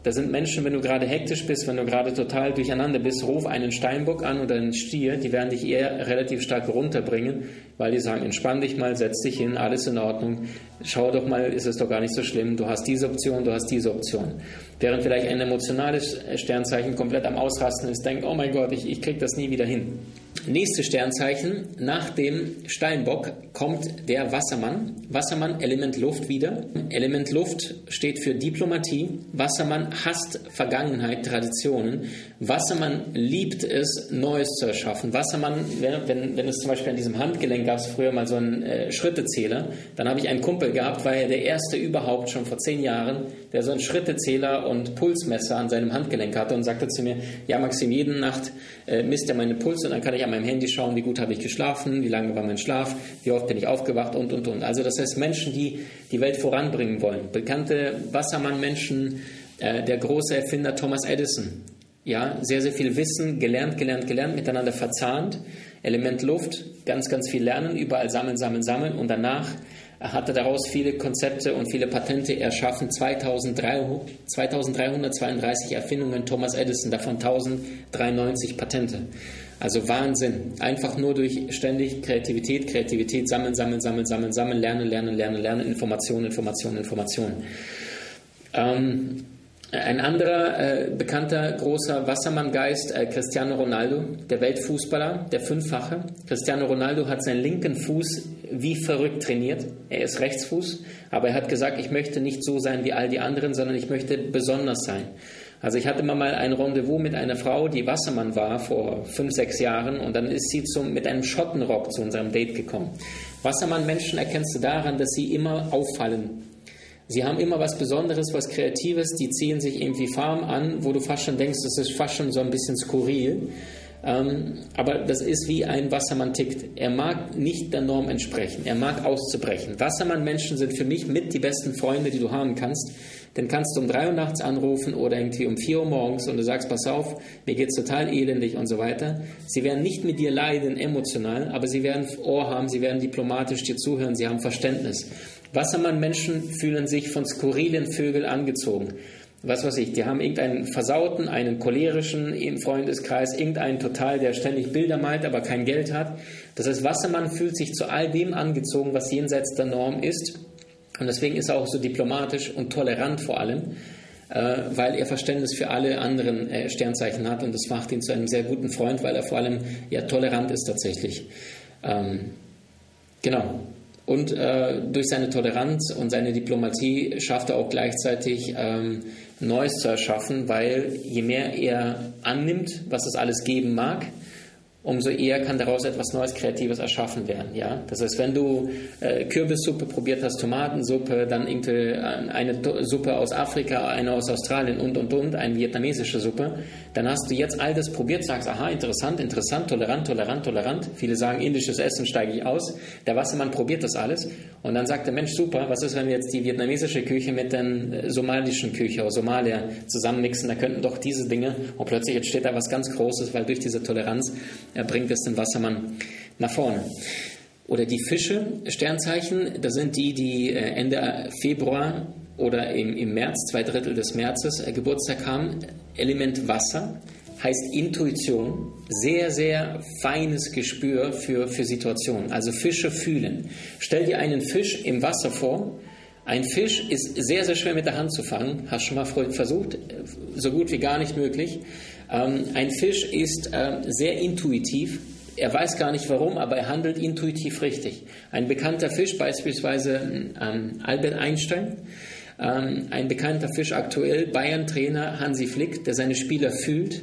Da sind Menschen, wenn du gerade hektisch bist, wenn du gerade total durcheinander bist, ruf einen Steinbock an oder einen Stier, die werden dich eher relativ stark runterbringen, weil die sagen, entspann dich mal, setz dich hin, alles in Ordnung, schau doch mal, ist es doch gar nicht so schlimm, du hast diese Option, du hast diese Option. Während vielleicht ein emotionales Sternzeichen komplett am Ausrasten ist, denkt, oh mein Gott, ich, ich krieg das nie wieder hin. Nächste Sternzeichen, nach dem Steinbock kommt der Wassermann. Wassermann, Element Luft wieder. Element Luft steht für Diplomatie. Wassermann hasst Vergangenheit, Traditionen. Wassermann liebt es, Neues zu erschaffen. Wassermann, wenn, wenn es zum Beispiel an diesem Handgelenk gab es früher mal so einen äh, Schrittezähler, dann habe ich einen Kumpel gehabt, war er der erste überhaupt schon vor zehn Jahren, der so einen Schrittezähler und Pulsmesser an seinem Handgelenk hatte und sagte zu mir, ja Maxim, jede Nacht äh, misst er meinen Puls und dann kann ich an meinem Handy schauen, wie gut habe ich geschlafen, wie lange war mein Schlaf, wie oft bin ich aufgewacht und, und, und. Also das heißt Menschen, die die Welt voranbringen wollen. Bekannte Wassermann-Menschen, äh, der große Erfinder Thomas Edison. Ja, sehr, sehr viel Wissen, gelernt, gelernt, gelernt, miteinander verzahnt. Element Luft, ganz, ganz viel lernen, überall sammeln, sammeln, sammeln und danach er daraus viele Konzepte und viele Patente erschaffen. 2332 Erfindungen Thomas Edison, davon 1093 Patente. Also Wahnsinn. Einfach nur durch ständig Kreativität, Kreativität, sammeln, sammeln, sammeln, sammeln, sammeln, lernen, lernen, lernen, lernen, Informationen, Informationen, Informationen. Ähm, ein anderer äh, bekannter großer Wassermanngeist, äh, Cristiano Ronaldo, der Weltfußballer, der Fünffache. Cristiano Ronaldo hat seinen linken Fuß wie verrückt trainiert. Er ist Rechtsfuß, aber er hat gesagt, ich möchte nicht so sein wie all die anderen, sondern ich möchte besonders sein. Also ich hatte mal ein Rendezvous mit einer Frau, die Wassermann war vor fünf, sechs Jahren und dann ist sie zum, mit einem Schottenrock zu unserem Date gekommen. Wassermann-Menschen erkennst du daran, dass sie immer auffallen. Sie haben immer was Besonderes, was Kreatives, die ziehen sich irgendwie Farben an, wo du fast schon denkst, das ist fast schon so ein bisschen skurril. Ähm, aber das ist wie ein Wassermann tickt. Er mag nicht der Norm entsprechen. Er mag auszubrechen. Wassermann-Menschen sind für mich mit die besten Freunde, die du haben kannst. Denn kannst du um drei Uhr nachts anrufen oder irgendwie um vier Uhr morgens und du sagst, pass auf, mir geht's total elendig und so weiter. Sie werden nicht mit dir leiden emotional, aber sie werden Ohr haben, sie werden diplomatisch dir zuhören, sie haben Verständnis. Wassermann-Menschen fühlen sich von skurrilen Vögeln angezogen was weiß ich, die haben irgendeinen Versauten, einen cholerischen im Freundeskreis, irgendeinen total, der ständig Bilder malt, aber kein Geld hat. Das heißt, Wassermann fühlt sich zu all dem angezogen, was jenseits der Norm ist. Und deswegen ist er auch so diplomatisch und tolerant vor allem, äh, weil er Verständnis für alle anderen äh, Sternzeichen hat. Und das macht ihn zu einem sehr guten Freund, weil er vor allem ja tolerant ist tatsächlich. Ähm, genau. Und äh, durch seine Toleranz und seine Diplomatie schafft er auch gleichzeitig ähm, Neues zu erschaffen, weil je mehr er annimmt, was es alles geben mag, umso eher kann daraus etwas Neues, Kreatives erschaffen werden. Ja? Das heißt, wenn du äh, Kürbissuppe probiert hast, Tomatensuppe, dann irgendwie eine Suppe aus Afrika, eine aus Australien und, und, und, eine vietnamesische Suppe, dann hast du jetzt all das probiert, sagst, aha, interessant, interessant, tolerant, tolerant, tolerant. Viele sagen, indisches Essen steige ich aus. Der Wassermann probiert das alles und dann sagt der Mensch, super, was ist, wenn wir jetzt die vietnamesische Küche mit der äh, somalischen Küche aus Somalia zusammenmixen, da könnten doch diese Dinge und plötzlich entsteht da was ganz Großes, weil durch diese Toleranz er bringt es den Wassermann nach vorne. Oder die Fische, Sternzeichen, das sind die, die äh, Ende Februar oder im, im März, zwei Drittel des Märzes, äh, Geburtstag haben. Element Wasser heißt Intuition, sehr, sehr feines Gespür für, für Situationen. Also Fische fühlen. Stell dir einen Fisch im Wasser vor. Ein Fisch ist sehr, sehr schwer mit der Hand zu fangen. Hast schon mal versucht? So gut wie gar nicht möglich. Ähm, ein Fisch ist ähm, sehr intuitiv. Er weiß gar nicht warum, aber er handelt intuitiv richtig. Ein bekannter Fisch, beispielsweise ähm, Albert Einstein, ähm, ein bekannter Fisch aktuell, Bayern-Trainer Hansi Flick, der seine Spieler fühlt,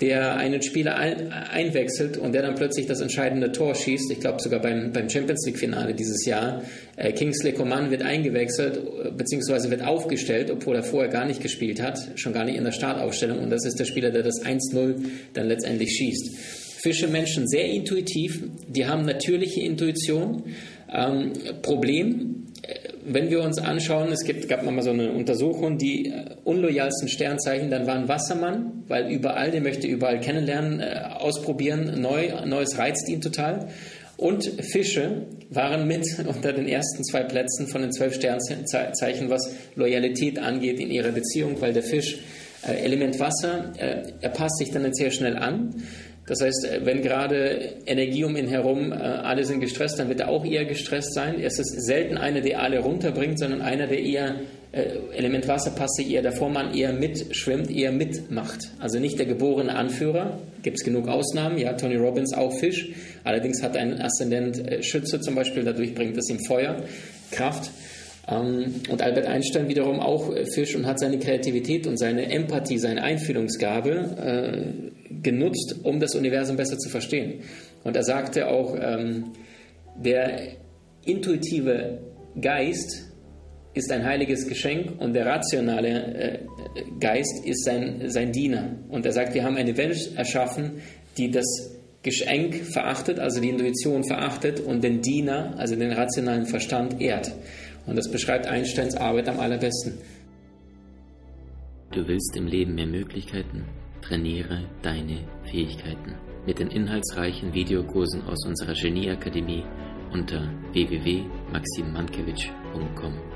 der einen Spieler ein, einwechselt und der dann plötzlich das entscheidende Tor schießt. Ich glaube sogar beim, beim Champions League-Finale dieses Jahr. Äh, Kingsley Coman wird eingewechselt beziehungsweise wird aufgestellt, obwohl er vorher gar nicht gespielt hat, schon gar nicht in der Startaufstellung. Und das ist der Spieler, der das 1-0 dann letztendlich schießt. Fische Menschen sehr intuitiv, die haben natürliche Intuition. Ähm, Problem, wenn wir uns anschauen, es gibt, gab mal so eine Untersuchung, die äh, unloyalsten Sternzeichen, dann waren Wassermann, weil überall, der möchte überall kennenlernen, äh, ausprobieren, neu, Neues reizt ihn total. Und Fische waren mit unter den ersten zwei Plätzen von den zwölf Sternzeichen, was Loyalität angeht in ihrer Beziehung, weil der Fisch äh, Element Wasser, er passt sich dann sehr schnell an. Das heißt, äh, wenn gerade Energie um ihn herum, äh, alle sind gestresst, dann wird er auch eher gestresst sein. Es ist selten einer, der alle runterbringt, sondern einer, der eher äh, Element Wasser sich eher der Vormann eher mitschwimmt, eher mitmacht. Also nicht der geborene Anführer. Gibt es genug Ausnahmen? Ja, Tony Robbins auch Fisch. Allerdings hat einen Aszendent Schütze zum Beispiel, dadurch bringt es ihm Feuer, Kraft. Ähm, und Albert Einstein wiederum auch Fisch und hat seine Kreativität und seine Empathie, seine Einfühlungsgabe genutzt, um das Universum besser zu verstehen. Und er sagte auch, ähm, der intuitive Geist ist ein heiliges Geschenk und der rationale äh, Geist ist sein, sein Diener. Und er sagt, wir haben eine Welt erschaffen, die das Geschenk verachtet, also die Intuition verachtet und den Diener, also den rationalen Verstand, ehrt. Und das beschreibt Einsteins Arbeit am allerbesten. Du willst im Leben mehr Möglichkeiten? Trainiere deine Fähigkeiten mit den inhaltsreichen Videokursen aus unserer Genieakademie unter www.maximmankiewicz.com.